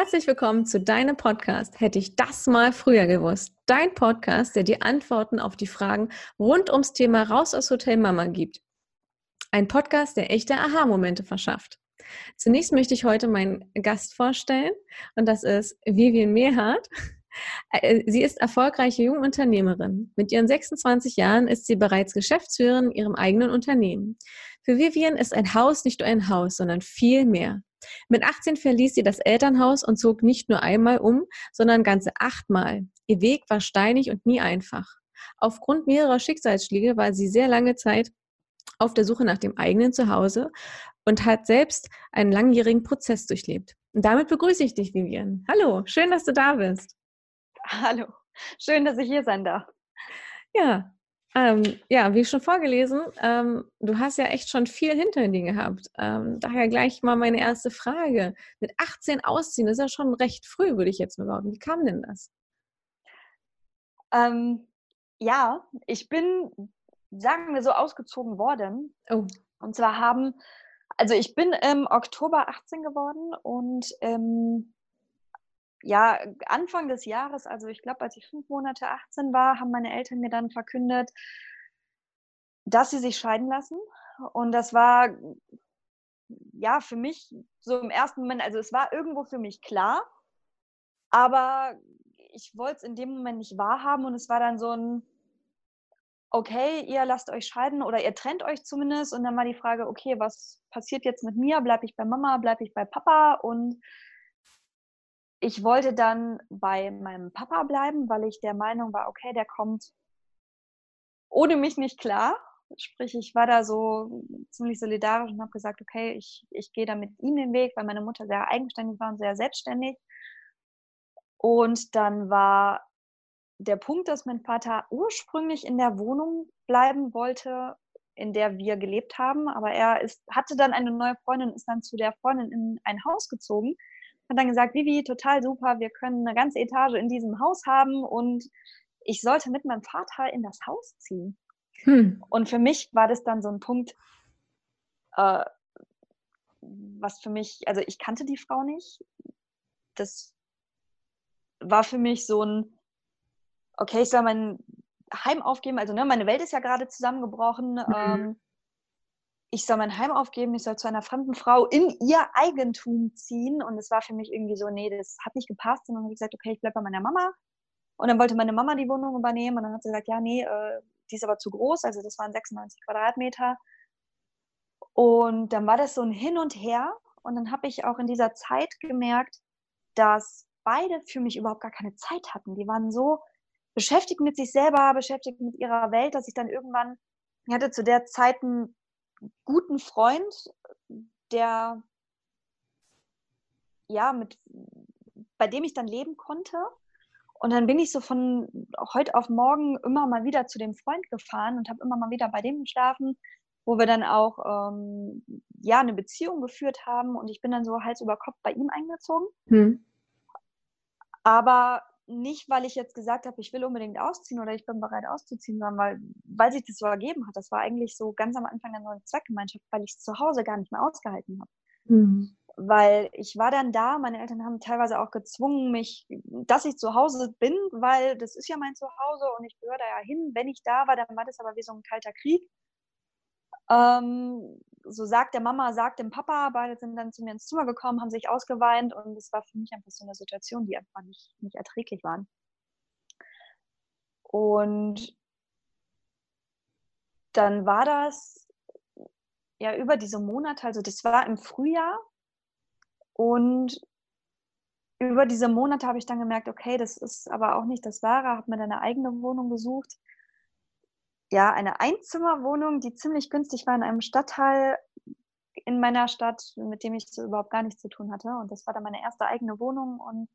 Herzlich willkommen zu deinem Podcast. Hätte ich das mal früher gewusst. Dein Podcast, der dir Antworten auf die Fragen rund ums Thema Raus aus Hotel Mama gibt. Ein Podcast, der echte Aha-Momente verschafft. Zunächst möchte ich heute meinen Gast vorstellen und das ist Vivian Mehrhardt. Äh, sie ist erfolgreiche Jungunternehmerin. Mit ihren 26 Jahren ist sie bereits Geschäftsführerin in ihrem eigenen Unternehmen. Für Vivian ist ein Haus nicht nur ein Haus, sondern viel mehr. Mit 18 verließ sie das Elternhaus und zog nicht nur einmal um, sondern ganze achtmal. Ihr Weg war steinig und nie einfach. Aufgrund mehrerer Schicksalsschläge war sie sehr lange Zeit auf der Suche nach dem eigenen Zuhause und hat selbst einen langjährigen Prozess durchlebt. Und damit begrüße ich dich, Vivian. Hallo, schön, dass du da bist. Hallo, schön, dass ich hier sein darf. Ja, ähm, ja, wie schon vorgelesen, ähm, du hast ja echt schon viel hinter dir gehabt. Ähm, daher gleich mal meine erste Frage. Mit 18 ausziehen, das ist ja schon recht früh, würde ich jetzt mal behaupten. Wie kam denn das? Ähm, ja, ich bin, sagen wir so, ausgezogen worden. Oh. Und zwar haben, also ich bin im Oktober 18 geworden und ähm, ja, Anfang des Jahres, also ich glaube, als ich fünf Monate 18 war, haben meine Eltern mir dann verkündet, dass sie sich scheiden lassen. Und das war ja für mich so im ersten Moment, also es war irgendwo für mich klar, aber ich wollte es in dem Moment nicht wahrhaben und es war dann so ein, okay, ihr lasst euch scheiden oder ihr trennt euch zumindest und dann war die Frage, okay, was passiert jetzt mit mir? Bleibe ich bei Mama, bleibe ich bei Papa? Und ich wollte dann bei meinem Papa bleiben, weil ich der Meinung war, okay, der kommt ohne mich nicht klar. Sprich, ich war da so ziemlich solidarisch und habe gesagt, okay, ich, ich gehe da mit ihm den Weg, weil meine Mutter sehr eigenständig war und sehr selbstständig. Und dann war der Punkt, dass mein Vater ursprünglich in der Wohnung bleiben wollte, in der wir gelebt haben, aber er ist, hatte dann eine neue Freundin, ist dann zu der Freundin in ein Haus gezogen, hat dann gesagt, Vivi, total super, wir können eine ganze Etage in diesem Haus haben und ich sollte mit meinem Vater in das Haus ziehen. Hm. Und für mich war das dann so ein Punkt, äh, was für mich, also ich kannte die Frau nicht. Das war für mich so ein, okay, ich soll mein Heim aufgeben. Also ne, meine Welt ist ja gerade zusammengebrochen. Mhm. Ähm, ich soll mein Heim aufgeben, ich soll zu einer fremden Frau in ihr Eigentum ziehen. Und es war für mich irgendwie so, nee, das hat nicht gepasst. Und dann habe ich gesagt, okay, ich bleibe bei meiner Mama. Und dann wollte meine Mama die Wohnung übernehmen. Und dann hat sie gesagt, ja, nee, äh, die ist aber zu groß. Also das waren 96 Quadratmeter. Und dann war das so ein Hin und Her. Und dann habe ich auch in dieser Zeit gemerkt, dass beide für mich überhaupt gar keine Zeit hatten. Die waren so beschäftigt mit sich selber, beschäftigt mit ihrer Welt, dass ich dann irgendwann, ich hatte zu der Zeit einen guten Freund, der ja mit bei dem ich dann leben konnte. Und dann bin ich so von heute auf morgen immer mal wieder zu dem Freund gefahren und habe immer mal wieder bei dem geschlafen, wo wir dann auch ähm, ja eine Beziehung geführt haben und ich bin dann so Hals über Kopf bei ihm eingezogen. Hm. Aber nicht, weil ich jetzt gesagt habe, ich will unbedingt ausziehen oder ich bin bereit auszuziehen, sondern weil, weil sich das so ergeben hat. Das war eigentlich so ganz am Anfang eine neue Zweckgemeinschaft, weil ich es zu Hause gar nicht mehr ausgehalten habe. Mhm. Weil ich war dann da, meine Eltern haben teilweise auch gezwungen, mich, dass ich zu Hause bin, weil das ist ja mein Zuhause und ich gehöre da ja hin. Wenn ich da war, dann war das aber wie so ein kalter Krieg. Ähm, so sagt der Mama, sagt dem Papa, beide sind dann zu mir ins Zimmer gekommen, haben sich ausgeweint und es war für mich einfach so eine Situation, die einfach nicht, nicht erträglich waren. Und dann war das ja über diese Monate, also das war im Frühjahr und über diese Monate habe ich dann gemerkt, okay, das ist aber auch nicht das Wahre, habe mir dann eine eigene Wohnung gesucht ja, eine Einzimmerwohnung, die ziemlich günstig war in einem Stadtteil in meiner Stadt, mit dem ich so überhaupt gar nichts zu tun hatte. Und das war dann meine erste eigene Wohnung und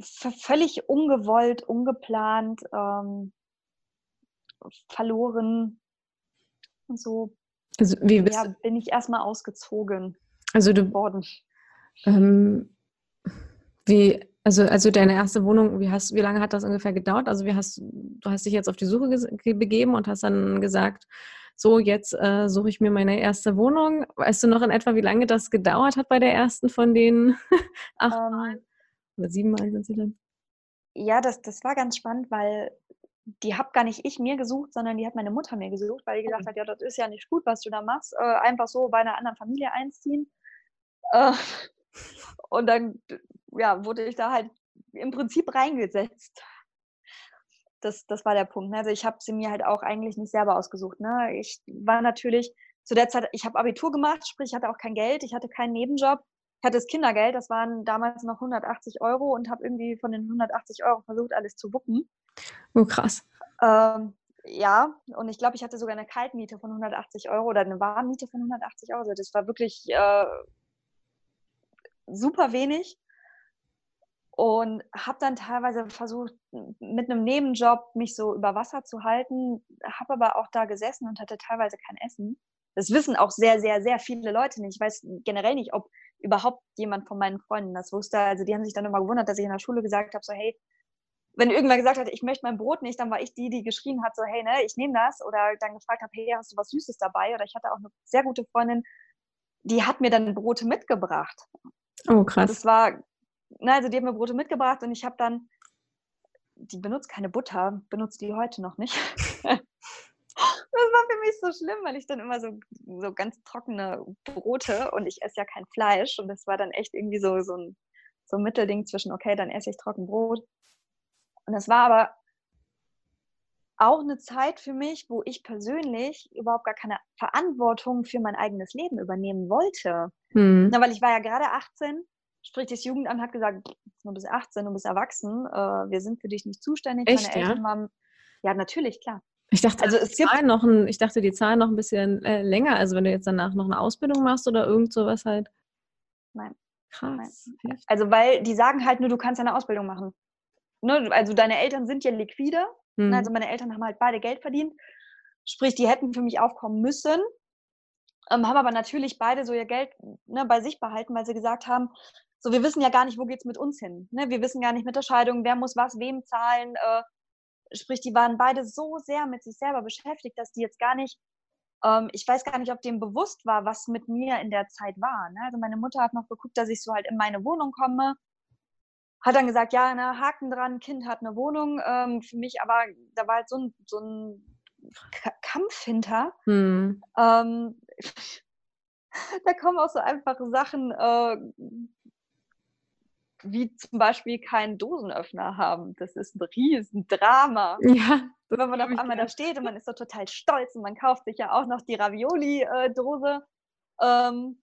völlig ungewollt, ungeplant, ähm, verloren. Und so also wie ja, bin ich erstmal ausgezogen also du, worden. Ähm, wie, also, also deine erste Wohnung, wie, hast, wie lange hat das ungefähr gedauert? Also wie hast, du hast dich jetzt auf die Suche begeben und hast dann gesagt, so jetzt äh, suche ich mir meine erste Wohnung. Weißt du noch in etwa, wie lange das gedauert hat bei der ersten von den acht ähm, Mal? Oder sieben Mal sind sie dann? Ja, das, das war ganz spannend, weil die habe gar nicht ich mir gesucht, sondern die hat meine Mutter mir gesucht, weil die gesagt oh. hat, ja, das ist ja nicht gut, was du da machst. Äh, einfach so bei einer anderen Familie einziehen. Äh, und dann ja, wurde ich da halt im Prinzip reingesetzt. Das, das war der Punkt. Ne? Also ich habe sie mir halt auch eigentlich nicht selber ausgesucht. Ne? Ich war natürlich zu der Zeit, ich habe Abitur gemacht, sprich, ich hatte auch kein Geld, ich hatte keinen Nebenjob. Ich hatte das Kindergeld, das waren damals noch 180 Euro und habe irgendwie von den 180 Euro versucht, alles zu wuppen. Oh, krass. Ähm, ja, und ich glaube, ich hatte sogar eine Kaltmiete von 180 Euro oder eine Warmmiete von 180 Euro. Also das war wirklich äh, super wenig und habe dann teilweise versucht, mit einem Nebenjob mich so über Wasser zu halten, habe aber auch da gesessen und hatte teilweise kein Essen. Das wissen auch sehr, sehr, sehr viele Leute nicht. Ich weiß generell nicht, ob überhaupt jemand von meinen Freunden das wusste. Also die haben sich dann immer gewundert, dass ich in der Schule gesagt habe, so hey, wenn irgendwer gesagt hat, ich möchte mein Brot nicht, dann war ich die, die geschrien hat, so hey, ne, ich nehme das. Oder dann gefragt habe, hey, hast du was Süßes dabei? Oder ich hatte auch eine sehr gute Freundin, die hat mir dann Brote mitgebracht. Oh, krass. Das war na, also die haben mir Brote mitgebracht und ich habe dann, die benutzt keine Butter, benutzt die heute noch nicht. das war für mich so schlimm, weil ich dann immer so, so ganz trockene Brote und ich esse ja kein Fleisch und das war dann echt irgendwie so, so, ein, so ein Mittelding zwischen, okay, dann esse ich trocken Brot. Und das war aber auch eine Zeit für mich, wo ich persönlich überhaupt gar keine Verantwortung für mein eigenes Leben übernehmen wollte. Hm. Na, weil ich war ja gerade 18 Sprich, das Jugendamt hat gesagt, du bist 18, du bist erwachsen, äh, wir sind für dich nicht zuständig. Echt, Deine Eltern ja? haben. Ja, natürlich, klar. Ich dachte, also es gibt noch ein, ich dachte, die zahlen noch ein bisschen äh, länger. Also wenn du jetzt danach noch eine Ausbildung machst oder irgend sowas halt. Nein. Krass. Nein. Also weil die sagen halt nur, du kannst eine Ausbildung machen. Ne? Also deine Eltern sind ja liquide. Hm. Also meine Eltern haben halt beide Geld verdient. Sprich, die hätten für mich aufkommen müssen. Ähm, haben aber natürlich beide so ihr Geld ne, bei sich behalten, weil sie gesagt haben, so, wir wissen ja gar nicht, wo geht es mit uns hin. Ne? Wir wissen gar nicht mit der Scheidung, wer muss was wem zahlen. Äh, sprich, die waren beide so sehr mit sich selber beschäftigt, dass die jetzt gar nicht, ähm, ich weiß gar nicht, ob dem bewusst war, was mit mir in der Zeit war. Ne? Also meine Mutter hat noch geguckt, dass ich so halt in meine Wohnung komme. Hat dann gesagt, ja, ne, Haken dran, Kind hat eine Wohnung. Ähm, für mich aber, da war halt so ein, so ein Kampf hinter. Hm. Ähm, da kommen auch so einfache Sachen, äh, wie zum Beispiel keinen Dosenöffner haben. Das ist ein Riesendrama. Ja. Wenn man auf einmal da steht und man ist so total stolz und man kauft sich ja auch noch die Ravioli-Dose, ähm,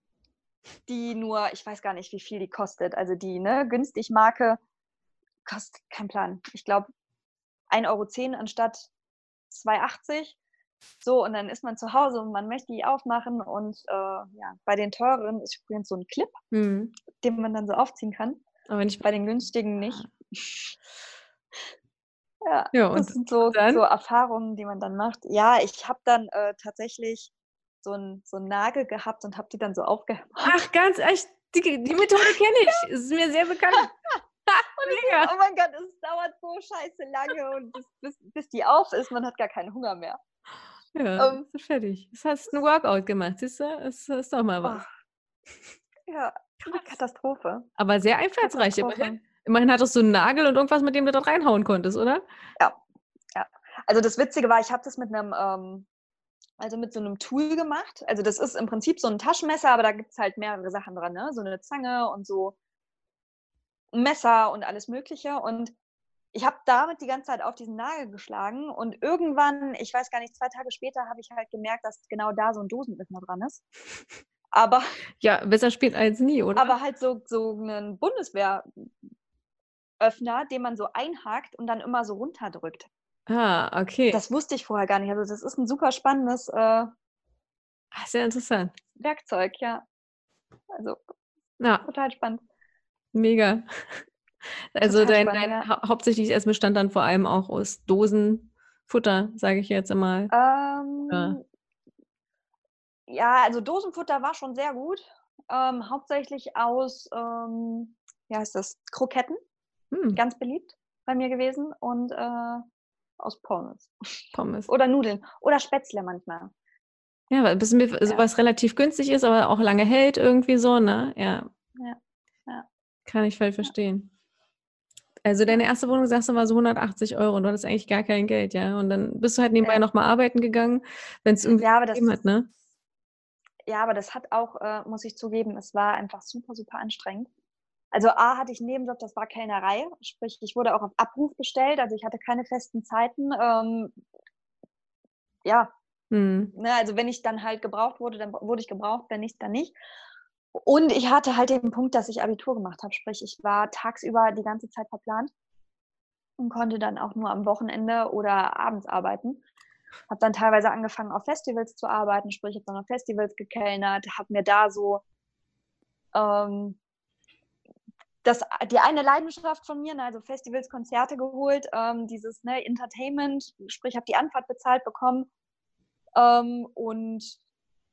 die nur, ich weiß gar nicht, wie viel die kostet. Also die ne, günstig Marke kostet kein Plan. Ich glaube 1,10 Euro anstatt 2,80 so, und dann ist man zu Hause und man möchte die aufmachen und äh, ja, bei den teuren ist übrigens so ein Clip, mhm. den man dann so aufziehen kann. Aber wenn ich bei den günstigen nicht. Ja, ja das sind so, so, Erfahrungen, die man dann macht. Ja, ich habe dann äh, tatsächlich so einen so Nagel gehabt und habe die dann so aufgehängt. Ach, ganz echt, die, die Methode kenne ich. Es ist mir sehr bekannt. Mega. Oh mein Gott, es dauert so scheiße lange und bis, bis, bis die auf ist, man hat gar keinen Hunger mehr. Ja, um, ähm, ist fertig. Das hast ein Workout gemacht, siehst du? Das ist doch mal was. Ja, Krass. Katastrophe. Aber sehr einfallsreich immerhin. Immerhin hattest du einen Nagel und irgendwas, mit dem du dort reinhauen konntest, oder? Ja, ja. Also das Witzige war, ich habe das mit einem, ähm, also mit so einem Tool gemacht. Also das ist im Prinzip so ein Taschenmesser, aber da gibt es halt mehrere Sachen dran, ne? So eine Zange und so ein Messer und alles Mögliche. Und ich habe damit die ganze Zeit auf diesen Nagel geschlagen und irgendwann, ich weiß gar nicht, zwei Tage später habe ich halt gemerkt, dass genau da so ein Dosenöffner dran ist. Aber. Ja, besser spielt als nie, oder? Aber halt so, so einen Bundeswehröffner, den man so einhakt und dann immer so runterdrückt. Ah, okay. Das wusste ich vorher gar nicht. Also, das ist ein super spannendes. Äh, sehr interessant. Werkzeug, ja. Also, ja. total spannend. Mega. Also, dein, spannend, dein ja. hauptsächliches Essen bestand dann vor allem auch aus Dosenfutter, sage ich jetzt einmal. Ähm, ja. Ja, also Dosenfutter war schon sehr gut. Ähm, hauptsächlich aus, ähm, wie heißt das, Kroketten. Hm. Ganz beliebt bei mir gewesen. Und äh, aus Pommes. Pommes. Oder Nudeln. Oder Spätzle manchmal. Ja, weil bisschen ja. sowas relativ günstig ist, aber auch lange hält irgendwie so, ne? Ja. Ja. ja. Kann ich voll verstehen. Also deine erste Wohnung, sagst du, war so 180 Euro und du hattest eigentlich gar kein Geld, ja? Und dann bist du halt nebenbei ja. nochmal arbeiten gegangen, wenn es irgendwie ja, aber das, hat, ne? Ja, aber das hat auch, äh, muss ich zugeben, es war einfach super, super anstrengend. Also A hatte ich einen Nebenjob, das war Kellnerei, sprich ich wurde auch auf Abruf bestellt, also ich hatte keine festen Zeiten. Ähm, ja, hm. ne, also wenn ich dann halt gebraucht wurde, dann wurde ich gebraucht, wenn nicht, dann nicht. Und ich hatte halt den Punkt, dass ich Abitur gemacht habe, sprich ich war tagsüber die ganze Zeit verplant und konnte dann auch nur am Wochenende oder abends arbeiten. Habe dann teilweise angefangen, auf Festivals zu arbeiten, sprich, ich habe dann auf Festivals gekellnert, habe mir da so ähm, das, die eine Leidenschaft von mir, ne, also Festivals, Konzerte geholt, ähm, dieses ne, Entertainment, sprich, habe die Anfahrt bezahlt bekommen ähm, und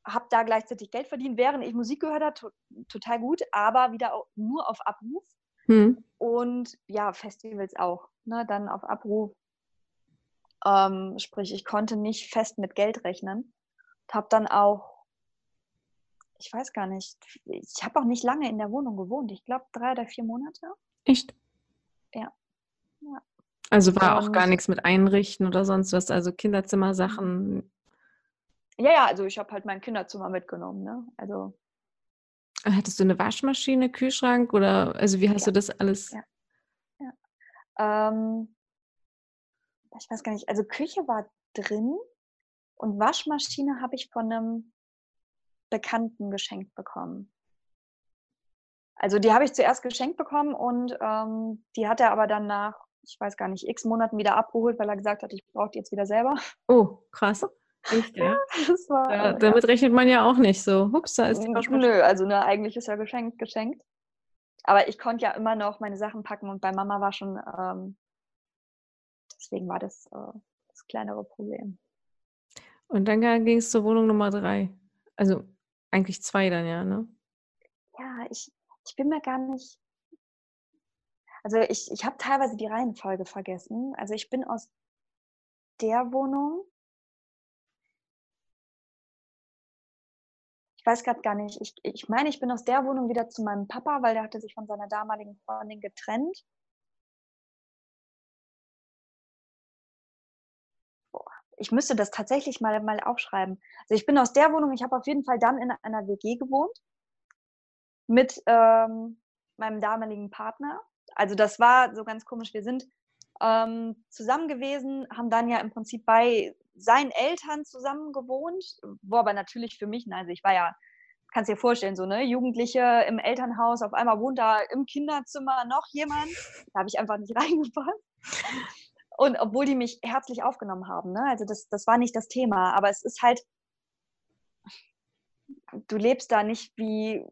habe da gleichzeitig Geld verdient, während ich Musik gehört habe, to total gut, aber wieder auch nur auf Abruf. Hm. Und ja, Festivals auch, ne, dann auf Abruf. Ähm, sprich, ich konnte nicht fest mit Geld rechnen. Habe dann auch ich weiß gar nicht, ich habe auch nicht lange in der Wohnung gewohnt. Ich glaube drei oder vier Monate. Echt? Ja. ja. Also war auch gar nichts mit Einrichten oder sonst was, also Kinderzimmersachen. Ja, ja, also ich habe halt mein Kinderzimmer mitgenommen, ne? Also. Hattest du eine Waschmaschine, Kühlschrank oder also wie hast ja. du das alles? Ja. ja. Ähm, ich weiß gar nicht, also Küche war drin und Waschmaschine habe ich von einem Bekannten geschenkt bekommen. Also die habe ich zuerst geschenkt bekommen und ähm, die hat er aber dann nach, ich weiß gar nicht, x Monaten wieder abgeholt, weil er gesagt hat, ich brauche die jetzt wieder selber. Oh, krass. Echt, ja? war, da, äh, damit ja. rechnet man ja auch nicht so. Hups, da ist die Nö, also ne, eigentlich ist ja geschenkt, geschenkt. Aber ich konnte ja immer noch meine Sachen packen und bei Mama war schon, ähm, deswegen war das äh, das kleinere Problem. Und dann ging es zur Wohnung Nummer drei. Also eigentlich zwei dann, ja, ne? Ja, ich, ich bin mir gar nicht. Also ich, ich habe teilweise die Reihenfolge vergessen. Also ich bin aus der Wohnung. Ich weiß gerade gar nicht. Ich, ich meine, ich bin aus der Wohnung wieder zu meinem Papa, weil der hatte sich von seiner damaligen Freundin getrennt. Ich müsste das tatsächlich mal, mal aufschreiben. Also ich bin aus der Wohnung, ich habe auf jeden Fall dann in einer WG gewohnt mit ähm, meinem damaligen Partner. Also das war so ganz komisch. Wir sind ähm, zusammen gewesen, haben dann ja im Prinzip bei seinen Eltern zusammen gewohnt, wo aber natürlich für mich, also ich war ja, kannst dir vorstellen, so ne, Jugendliche im Elternhaus, auf einmal wohnt da im Kinderzimmer noch jemand, da habe ich einfach nicht reingepasst. Und obwohl die mich herzlich aufgenommen haben, ne? also das, das war nicht das Thema, aber es ist halt, du lebst da nicht wie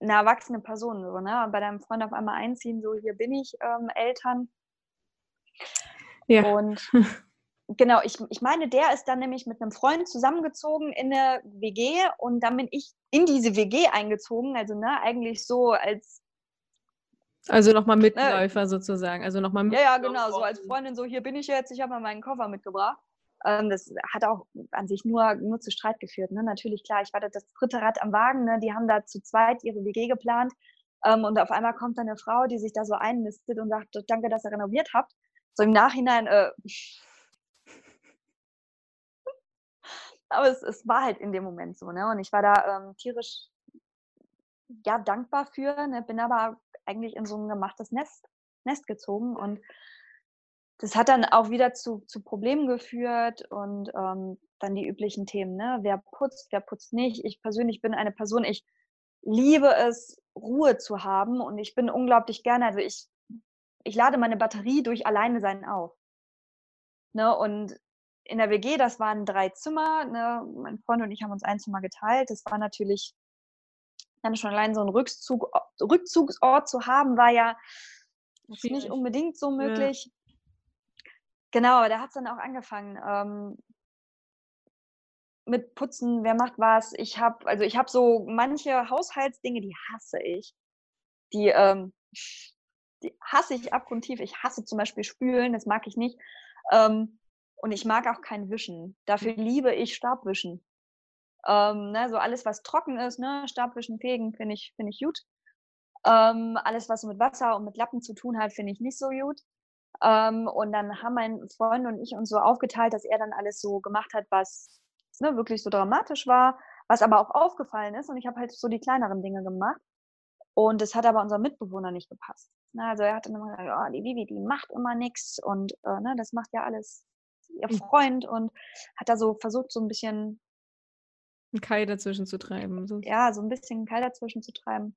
eine erwachsene Person, so, ne? Und bei deinem Freund auf einmal einziehen, so hier bin ich, ähm, Eltern. Ja. Und genau, ich, ich meine, der ist dann nämlich mit einem Freund zusammengezogen in eine WG und dann bin ich in diese WG eingezogen, also ne, eigentlich so als also nochmal ne, Mitläufer ne? sozusagen. Also nochmal Ja, ja, genau. So als Freundin, so hier bin ich jetzt, ich habe mal meinen Koffer mitgebracht. Ähm, das hat auch an sich nur, nur zu Streit geführt. Ne? Natürlich, klar, ich war das dritte Rad am Wagen. Ne? Die haben da zu zweit ihre WG geplant. Ähm, und auf einmal kommt dann eine Frau, die sich da so einnistet und sagt, danke, dass ihr renoviert habt. So im Nachhinein, äh, aber es, es, war halt in dem Moment so. Ne? Und ich war da ähm, tierisch ja, dankbar für, ne? bin aber eigentlich in so ein gemachtes Nest, Nest gezogen und das hat dann auch wieder zu, zu Problemen geführt und ähm, dann die üblichen Themen, ne? wer putzt, wer putzt nicht. Ich persönlich bin eine Person, ich liebe es, Ruhe zu haben und ich bin unglaublich gerne, also ich, ich lade meine Batterie durch alleine sein auf. Ne? Und in der WG, das waren drei Zimmer, ne? mein Freund und ich haben uns ein Zimmer geteilt. Das war natürlich dann schon allein so einen Rückzug, Rückzugsort zu haben, war ja nicht unbedingt so möglich. Ja. Genau, da hat es dann auch angefangen. Ähm, mit Putzen, wer macht was. Ich habe, also ich habe so manche Haushaltsdinge, die hasse ich. Die, ähm, die hasse ich abgrundtief. Ich hasse zum Beispiel Spülen, das mag ich nicht. Ähm, und ich mag auch kein Wischen. Dafür liebe ich Stabwischen. Ähm, ne, so alles, was trocken ist, ne, Stabwischen, Fegen, finde ich, finde ich gut. Ähm, alles, was mit Wasser und mit Lappen zu tun hat, finde ich nicht so gut. Ähm, und dann haben mein Freund und ich uns so aufgeteilt, dass er dann alles so gemacht hat, was ne, wirklich so dramatisch war, was aber auch aufgefallen ist. Und ich habe halt so die kleineren Dinge gemacht. Und es hat aber unserem Mitbewohner nicht gepasst. Ne, also er hat dann immer gesagt, oh, die Vivi, die macht immer nichts und äh, ne, das macht ja alles ihr hm. Freund und hat da so versucht, so ein bisschen einen Keil dazwischen zu treiben. So. Ja, so ein bisschen einen Keil dazwischen zu treiben.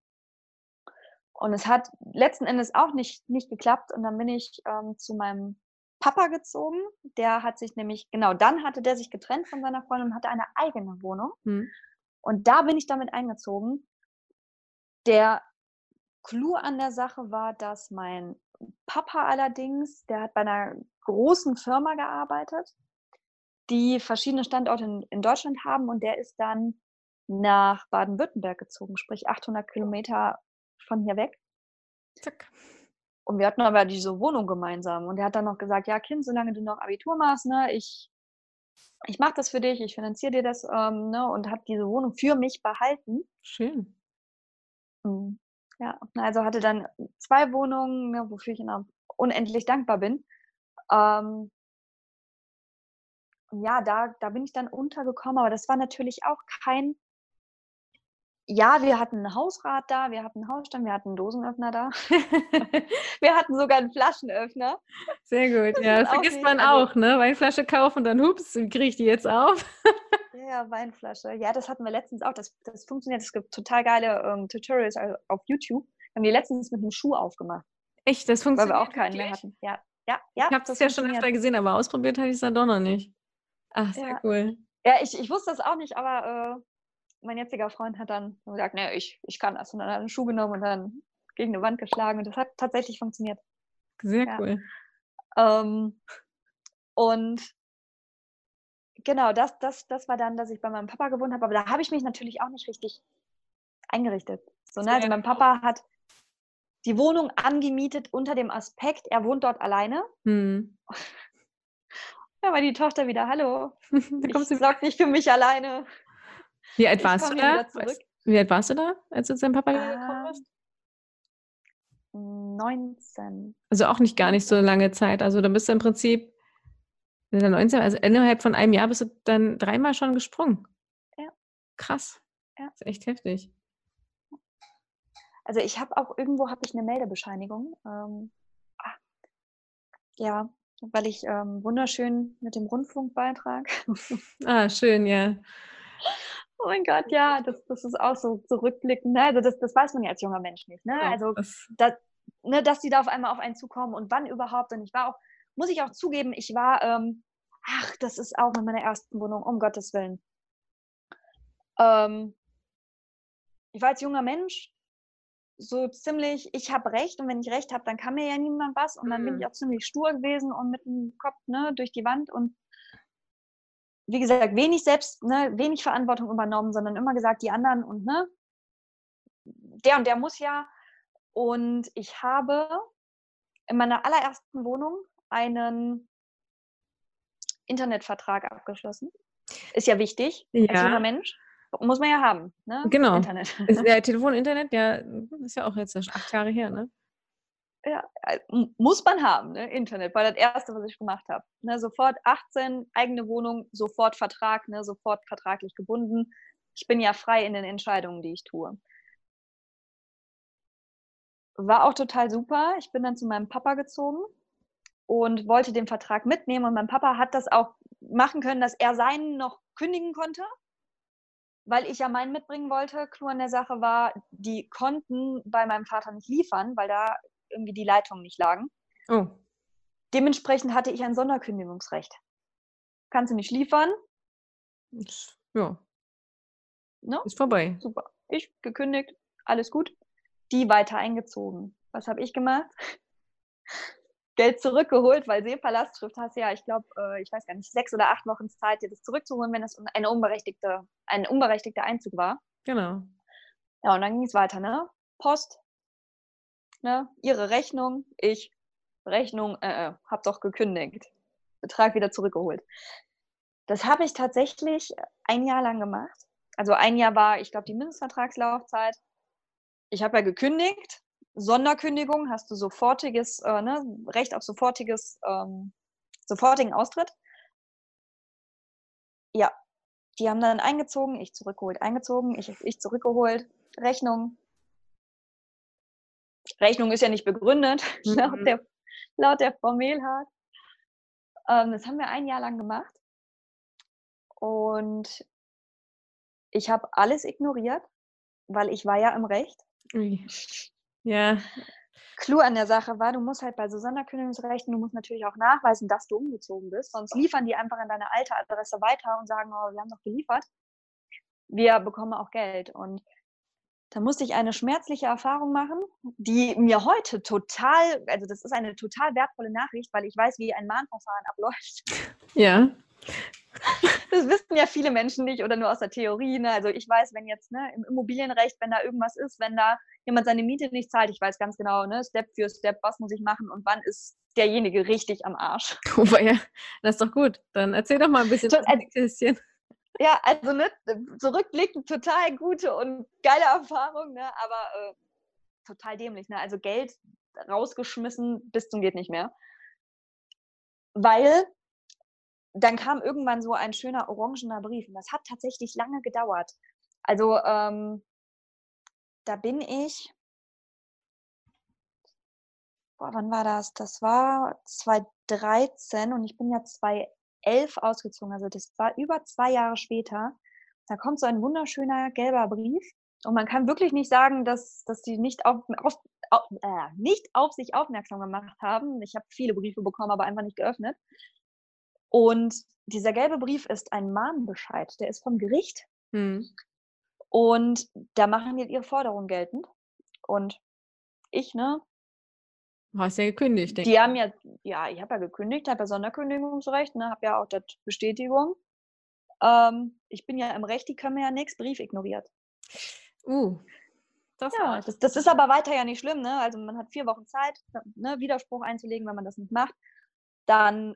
Und es hat letzten Endes auch nicht, nicht geklappt. Und dann bin ich ähm, zu meinem Papa gezogen. Der hat sich nämlich, genau dann hatte der sich getrennt von seiner Freundin und hatte eine eigene Wohnung. Hm. Und da bin ich damit eingezogen. Der Clou an der Sache war, dass mein Papa allerdings, der hat bei einer großen Firma gearbeitet, die verschiedene Standorte in, in Deutschland haben und der ist dann nach Baden-Württemberg gezogen, sprich 800 Kilometer von hier weg. Zack. Und wir hatten aber diese Wohnung gemeinsam. Und er hat dann noch gesagt, ja, Kind, solange du noch Abitur machst, ne, ich, ich mache das für dich, ich finanziere dir das, ähm, ne, und hat diese Wohnung für mich behalten. Schön. Mhm. Ja, also hatte dann zwei Wohnungen, ne, wofür ich ihm unendlich dankbar bin. Ähm, ja, da, da bin ich dann untergekommen, aber das war natürlich auch kein ja, wir hatten ein Hausrad da, wir hatten einen Hausstand, wir hatten einen Dosenöffner da. wir hatten sogar einen Flaschenöffner. Sehr gut, ja, das vergisst man also, auch, ne? Weinflasche kaufen und dann, hups, wie kriege ich die jetzt auf? ja, Weinflasche. Ja, das hatten wir letztens auch. Das, das funktioniert. Es gibt total geile ähm, Tutorials auf YouTube. Wir haben die letztens mit einem Schuh aufgemacht. Echt, das funktioniert. Weil wir auch keinen mehr hatten. Ja, ja, ja. Ich habe das ja schon öfter gesehen, aber ausprobiert habe ich es dann doch noch nicht. Ach, sehr ja. cool. Ja, ich, ich wusste das auch nicht, aber äh, mein jetziger Freund hat dann gesagt, nee, ich, ich kann das. Und dann hat er einen Schuh genommen und dann gegen eine Wand geschlagen. Und das hat tatsächlich funktioniert. Sehr ja. cool. Ähm, und genau, das, das, das war dann, dass ich bei meinem Papa gewohnt habe. Aber da habe ich mich natürlich auch nicht richtig eingerichtet. So, ne? Also mein Papa hat die Wohnung angemietet unter dem Aspekt, er wohnt dort alleine. Hm. Da war die Tochter wieder, hallo, da kommst du sorg nicht für mich alleine. Wie alt warst du da? Wie alt warst du da, als du zu deinem Papa äh, gekommen bist? 19. Also auch nicht gar nicht so lange Zeit. Also da bist du im Prinzip in der 19, also innerhalb von einem Jahr bist du dann dreimal schon gesprungen. Ja. Krass. Ja. Das ist echt heftig. Also ich habe auch irgendwo habe ich eine Meldebescheinigung. Ähm, ah, ja, weil ich ähm, wunderschön mit dem Rundfunkbeitrag. ah, schön, ja. Oh mein Gott, ja, das, das ist auch so zurückblickend. Ne? Also das, das weiß man ja als junger Mensch nicht. Ne? Also, das, ne, dass die da auf einmal auf einen zukommen und wann überhaupt. Und ich war auch, muss ich auch zugeben, ich war, ähm, ach, das ist auch in meiner ersten Wohnung, um Gottes Willen. Ähm, ich war als junger Mensch so ziemlich, ich habe recht und wenn ich recht habe, dann kann mir ja niemand was und dann mhm. bin ich auch ziemlich stur gewesen und mit dem Kopf ne, durch die Wand und wie gesagt, wenig selbst, ne, wenig Verantwortung übernommen, sondern immer gesagt, die anderen und ne, der und der muss ja. Und ich habe in meiner allerersten Wohnung einen Internetvertrag abgeschlossen. Ist ja wichtig ja. als junger Mensch. Muss man ja haben. Ne? Genau. Internet. Ist, ja, Telefon, Internet, ja, ist ja auch jetzt acht Jahre her, ne? ja, muss man haben, ne? Internet, war das Erste, was ich gemacht habe. Ne? Sofort 18, eigene Wohnung, sofort Vertrag, ne? sofort vertraglich gebunden. Ich bin ja frei in den Entscheidungen, die ich tue. War auch total super. Ich bin dann zu meinem Papa gezogen und wollte den Vertrag mitnehmen. Und mein Papa hat das auch machen können, dass er seinen noch kündigen konnte, weil ich ja meinen mitbringen wollte. Clou an der Sache war, die konnten bei meinem Vater nicht liefern, weil da irgendwie die Leitungen nicht lagen. Oh. Dementsprechend hatte ich ein Sonderkündigungsrecht. Kannst du nicht liefern? Ja. No? Ist vorbei. Super. Ich gekündigt, alles gut. Die weiter eingezogen. Was habe ich gemacht? Geld zurückgeholt, weil SEPA-Lastschrift hast ja, ich glaube, äh, ich weiß gar nicht, sechs oder acht Wochen Zeit, dir das zurückzuholen, wenn das eine unberechtigte, ein unberechtigter Einzug war. Genau. Ja, und dann ging es weiter, ne? Post, ne, ihre Rechnung, ich, Rechnung, äh, äh, hab doch gekündigt. Betrag wieder zurückgeholt. Das habe ich tatsächlich ein Jahr lang gemacht. Also ein Jahr war, ich glaube, die Mindestvertragslaufzeit. Ich habe ja gekündigt. Sonderkündigung hast du sofortiges, äh, ne, Recht auf sofortiges, ähm, sofortigen Austritt. Ja, die haben dann eingezogen, ich zurückgeholt, eingezogen, ich, ich zurückgeholt, Rechnung. Rechnung ist ja nicht begründet, mhm. laut, der, laut der Frau Mehlhardt. Ähm, das haben wir ein Jahr lang gemacht. Und ich habe alles ignoriert, weil ich war ja im Recht. Ja. Clou an der Sache war, du musst halt bei so Sonderkündigungsrechten, du musst natürlich auch nachweisen, dass du umgezogen bist, sonst liefern die einfach an deine alte Adresse weiter und sagen, oh, wir haben doch geliefert. Wir bekommen auch Geld. Und da musste ich eine schmerzliche Erfahrung machen, die mir heute total, also das ist eine total wertvolle Nachricht, weil ich weiß, wie ein Mahnverfahren abläuft. Ja. Das wissen ja viele Menschen nicht oder nur aus der Theorie. Ne? Also ich weiß, wenn jetzt ne, im Immobilienrecht, wenn da irgendwas ist, wenn da jemand seine Miete nicht zahlt, ich weiß ganz genau, ne, Step für Step, was muss ich machen und wann ist derjenige richtig am Arsch. Oh, ja, das ist doch gut. Dann erzähl doch mal ein bisschen. Schon, ein bisschen. Ja, also ne, zurückblickend total gute und geile Erfahrung, ne, aber äh, total dämlich. Ne? Also Geld rausgeschmissen bis zum geht nicht mehr. Weil dann kam irgendwann so ein schöner orangener Brief und das hat tatsächlich lange gedauert. Also ähm, da bin ich, boah, wann war das? Das war 2013 und ich bin ja 2011 ausgezogen, also das war über zwei Jahre später. Da kommt so ein wunderschöner gelber Brief und man kann wirklich nicht sagen, dass, dass die nicht auf, auf, auf äh, nicht auf sich aufmerksam gemacht haben. Ich habe viele Briefe bekommen, aber einfach nicht geöffnet. Und dieser gelbe Brief ist ein Mahnbescheid, der ist vom Gericht. Hm. Und da machen die ihre Forderungen geltend. Und ich, ne? Du hast ja gekündigt. Die haben ja, ja, ich habe ja gekündigt, habe ja Sonderkündigungsrecht, ne, habe ja auch das Bestätigung. Ähm, ich bin ja im Recht, die können mir ja nichts, Brief ignoriert. Uh, das, ja, das, das, ist aber weiter ja nicht schlimm, ne? Also man hat vier Wochen Zeit, ne, Widerspruch einzulegen, wenn man das nicht macht. Dann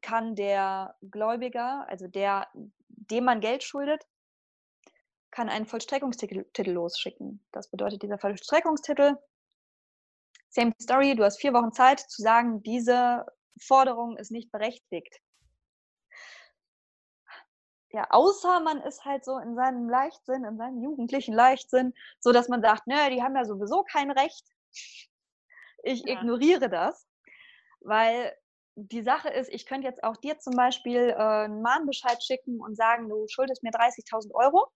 kann der Gläubiger, also der, dem man Geld schuldet, kann einen Vollstreckungstitel losschicken. Das bedeutet, dieser Vollstreckungstitel, same story, du hast vier Wochen Zeit zu sagen, diese Forderung ist nicht berechtigt. Ja, außer man ist halt so in seinem Leichtsinn, in seinem jugendlichen Leichtsinn, so dass man sagt, nö, die haben ja sowieso kein Recht. Ich ja. ignoriere das, weil die Sache ist, ich könnte jetzt auch dir zum Beispiel äh, einen Mahnbescheid schicken und sagen, du schuldest mir 30.000 Euro.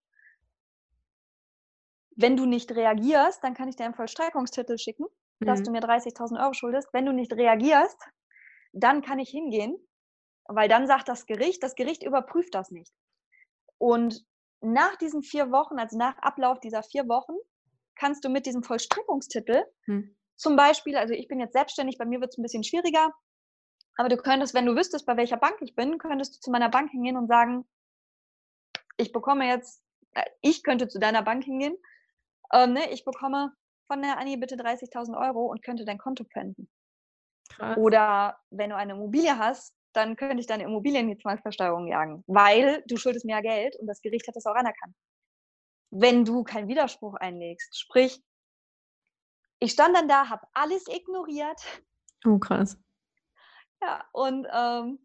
Wenn du nicht reagierst, dann kann ich dir einen Vollstreckungstitel schicken, mhm. dass du mir 30.000 Euro schuldest. Wenn du nicht reagierst, dann kann ich hingehen, weil dann sagt das Gericht, das Gericht überprüft das nicht. Und nach diesen vier Wochen, also nach Ablauf dieser vier Wochen, kannst du mit diesem Vollstreckungstitel mhm. zum Beispiel, also ich bin jetzt selbstständig, bei mir wird es ein bisschen schwieriger, aber du könntest, wenn du wüsstest, bei welcher Bank ich bin, könntest du zu meiner Bank hingehen und sagen, ich bekomme jetzt, äh, ich könnte zu deiner Bank hingehen, ähm, ne, ich bekomme von der Annie bitte 30.000 Euro und könnte dein Konto pfänden. Oder wenn du eine Immobilie hast, dann könnte ich deine Immobilie in die Zwangsversteuerung jagen, weil du schuldest mir ja Geld und das Gericht hat das auch anerkannt. Wenn du keinen Widerspruch einlegst, sprich, ich stand dann da, habe alles ignoriert. Oh, krass. Ja, und ähm,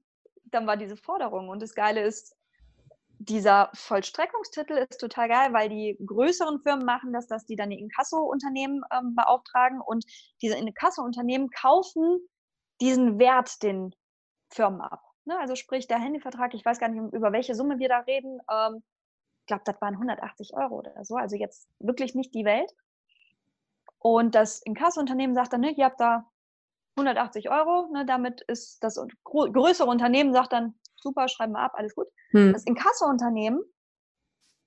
dann war diese Forderung. Und das Geile ist, dieser Vollstreckungstitel ist total geil, weil die größeren Firmen machen das, dass die dann die Inkasso-Unternehmen ähm, beauftragen und diese Inkasso-Unternehmen kaufen diesen Wert den Firmen ab. Ne? Also sprich, der Handyvertrag, ich weiß gar nicht, über welche Summe wir da reden. Ähm, ich glaube, das waren 180 Euro oder so. Also jetzt wirklich nicht die Welt. Und das Inkasso-Unternehmen sagt dann, ne, ihr habt da 180 Euro. Ne, damit ist das größere Unternehmen sagt dann, super, schreiben wir ab, alles gut. Hm. Das Inkasso-Unternehmen,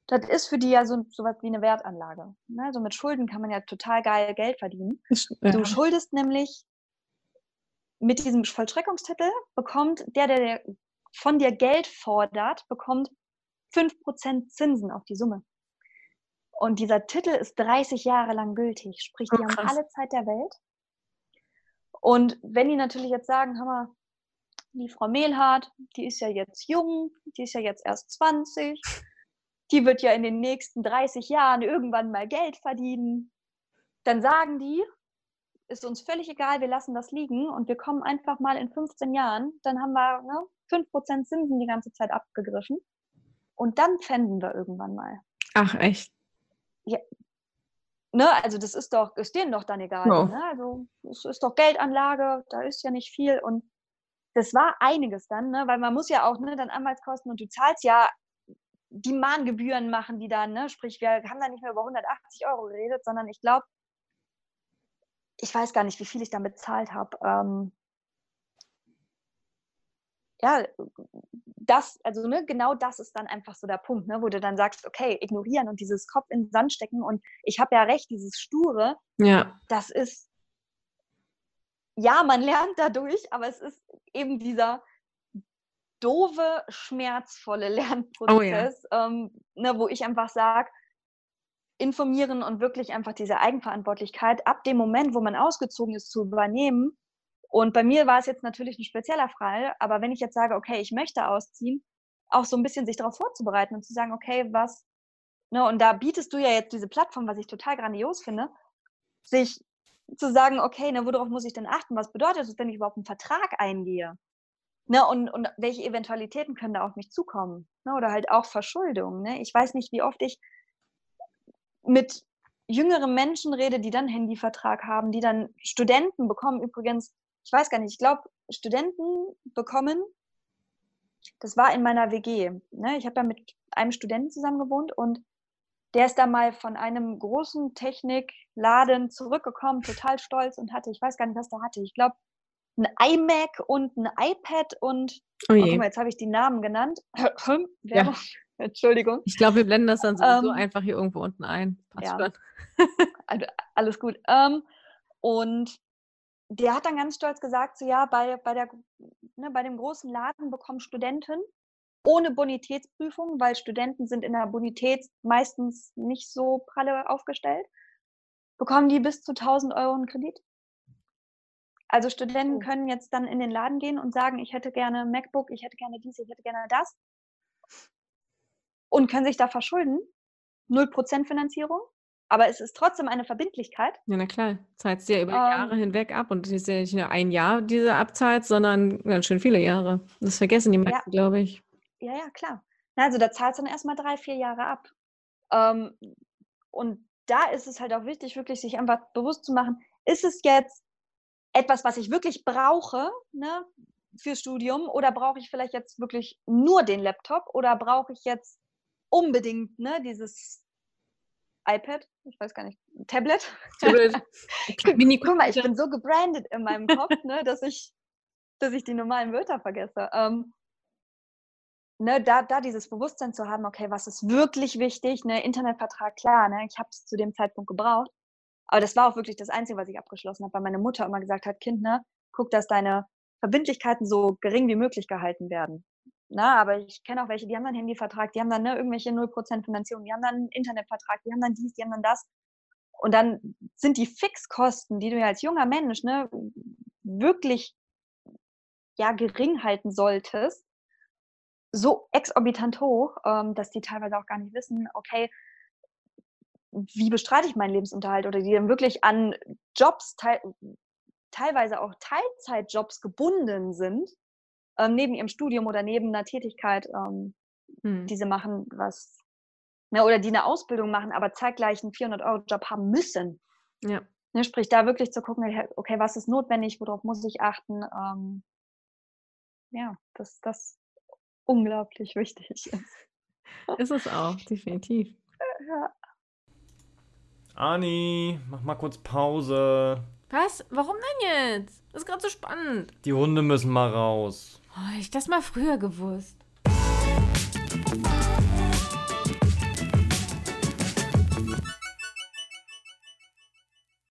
das ist für die ja so was wie eine Wertanlage. Ne? Also mit Schulden kann man ja total geil Geld verdienen. Ja. Du schuldest nämlich mit diesem Vollstreckungstitel bekommt der, der von dir Geld fordert, bekommt 5% Zinsen auf die Summe. Und dieser Titel ist 30 Jahre lang gültig, sprich, die oh, haben alle Zeit der Welt. Und wenn die natürlich jetzt sagen, Hammer, die Frau Mehlhardt, die ist ja jetzt jung, die ist ja jetzt erst 20, die wird ja in den nächsten 30 Jahren irgendwann mal Geld verdienen. Dann sagen die, ist uns völlig egal, wir lassen das liegen und wir kommen einfach mal in 15 Jahren, dann haben wir ne, 5% Zinsen die ganze Zeit abgegriffen und dann pfänden wir irgendwann mal. Ach, echt? Ja. Ne, also das ist doch, ist denen doch dann egal. Oh. Ne? Also es ist doch Geldanlage, da ist ja nicht viel und das war einiges dann, ne? weil man muss ja auch ne, dann Anwaltskosten und du zahlst ja die Mahngebühren machen, die dann, ne? sprich, wir haben da nicht mehr über 180 Euro geredet, sondern ich glaube, ich weiß gar nicht, wie viel ich dann bezahlt habe. Ähm, ja, das, also ne, genau das ist dann einfach so der Punkt, ne, wo du dann sagst, okay, ignorieren und dieses Kopf in den Sand stecken und ich habe ja recht, dieses Sture, ja. das ist, ja, man lernt dadurch, aber es ist eben dieser doofe, schmerzvolle Lernprozess, oh ja. ähm, ne, wo ich einfach sage, informieren und wirklich einfach diese Eigenverantwortlichkeit ab dem Moment, wo man ausgezogen ist, zu übernehmen. Und bei mir war es jetzt natürlich ein spezieller Fall, aber wenn ich jetzt sage, okay, ich möchte ausziehen, auch so ein bisschen sich darauf vorzubereiten und zu sagen, okay, was, ne, und da bietest du ja jetzt diese Plattform, was ich total grandios finde, sich zu sagen, okay, ne, worauf muss ich denn achten? Was bedeutet es, wenn ich überhaupt einen Vertrag eingehe? Ne, und, und welche Eventualitäten können da auf mich zukommen? Ne, oder halt auch Verschuldung. Ne? Ich weiß nicht, wie oft ich mit jüngeren Menschen rede, die dann Handyvertrag haben, die dann Studenten bekommen. Übrigens, ich weiß gar nicht, ich glaube, Studenten bekommen, das war in meiner WG. Ne? Ich habe ja mit einem Studenten zusammen gewohnt und der ist da mal von einem großen Technikladen zurückgekommen, total stolz und hatte, ich weiß gar nicht, was der hatte. Ich glaube, ein iMac und ein iPad und oh, oh mal, jetzt habe ich die Namen genannt. ja. Entschuldigung. Ich glaube, wir blenden das dann sowieso ähm, einfach hier irgendwo unten ein. Passt ja. also, alles gut. Ähm, und der hat dann ganz stolz gesagt, so ja, bei, bei, der, ne, bei dem großen Laden bekommen Studenten ohne Bonitätsprüfung, weil Studenten sind in der Bonität meistens nicht so pralle aufgestellt, bekommen die bis zu 1000 Euro einen Kredit. Also Studenten oh. können jetzt dann in den Laden gehen und sagen, ich hätte gerne MacBook, ich hätte gerne dies, ich hätte gerne das und können sich da verschulden. 0% Finanzierung, aber es ist trotzdem eine Verbindlichkeit. Ja, na klar, zahlst du ja über ähm, Jahre hinweg ab und es ist ja nicht nur ein Jahr, diese abzahlt, sondern ganz schön viele Jahre. Das vergessen die meisten, ja. glaube ich. Ja, ja, klar. Also da zahlst du dann erstmal drei, vier Jahre ab. Ähm, und da ist es halt auch wichtig, wirklich sich einfach bewusst zu machen, ist es jetzt etwas, was ich wirklich brauche, ne, fürs Studium, oder brauche ich vielleicht jetzt wirklich nur den Laptop oder brauche ich jetzt unbedingt ne, dieses iPad, ich weiß gar nicht, Tablet. Tablet. Guck mal, ich bin so gebrandet in meinem Kopf, ne, dass, ich, dass ich die normalen Wörter vergesse. Ähm, ne, da, da dieses Bewusstsein zu haben, okay, was ist wirklich wichtig, ne, Internetvertrag, klar, ne, ich habe es zu dem Zeitpunkt gebraucht, aber das war auch wirklich das Einzige, was ich abgeschlossen habe, weil meine Mutter immer gesagt hat, Kind, ne, guck, dass deine Verbindlichkeiten so gering wie möglich gehalten werden. Na, aber ich kenne auch welche, die haben dann Handyvertrag, die haben dann ne, irgendwelche 0% Finanzierung, die haben dann einen Internetvertrag, die haben dann dies, die haben dann das. Und dann sind die Fixkosten, die du ja als junger Mensch ne, wirklich ja, gering halten solltest, so exorbitant hoch, ähm, dass die teilweise auch gar nicht wissen, okay, wie bestreite ich meinen Lebensunterhalt oder die dann wirklich an Jobs, te teilweise auch Teilzeitjobs gebunden sind, ähm, neben ihrem Studium oder neben einer Tätigkeit, ähm, hm. die sie machen, was, ne, oder die eine Ausbildung machen, aber zeitgleich einen 400-Euro-Job haben müssen. Ja. Ne, sprich, da wirklich zu gucken, okay, was ist notwendig, worauf muss ich achten? Ähm, ja, dass das unglaublich wichtig ist. Ist es auch, definitiv. Ja. Ani, mach mal kurz Pause. Was? Warum denn jetzt? Das ist gerade so spannend. Die Hunde müssen mal raus. Oh, ich das mal früher gewusst.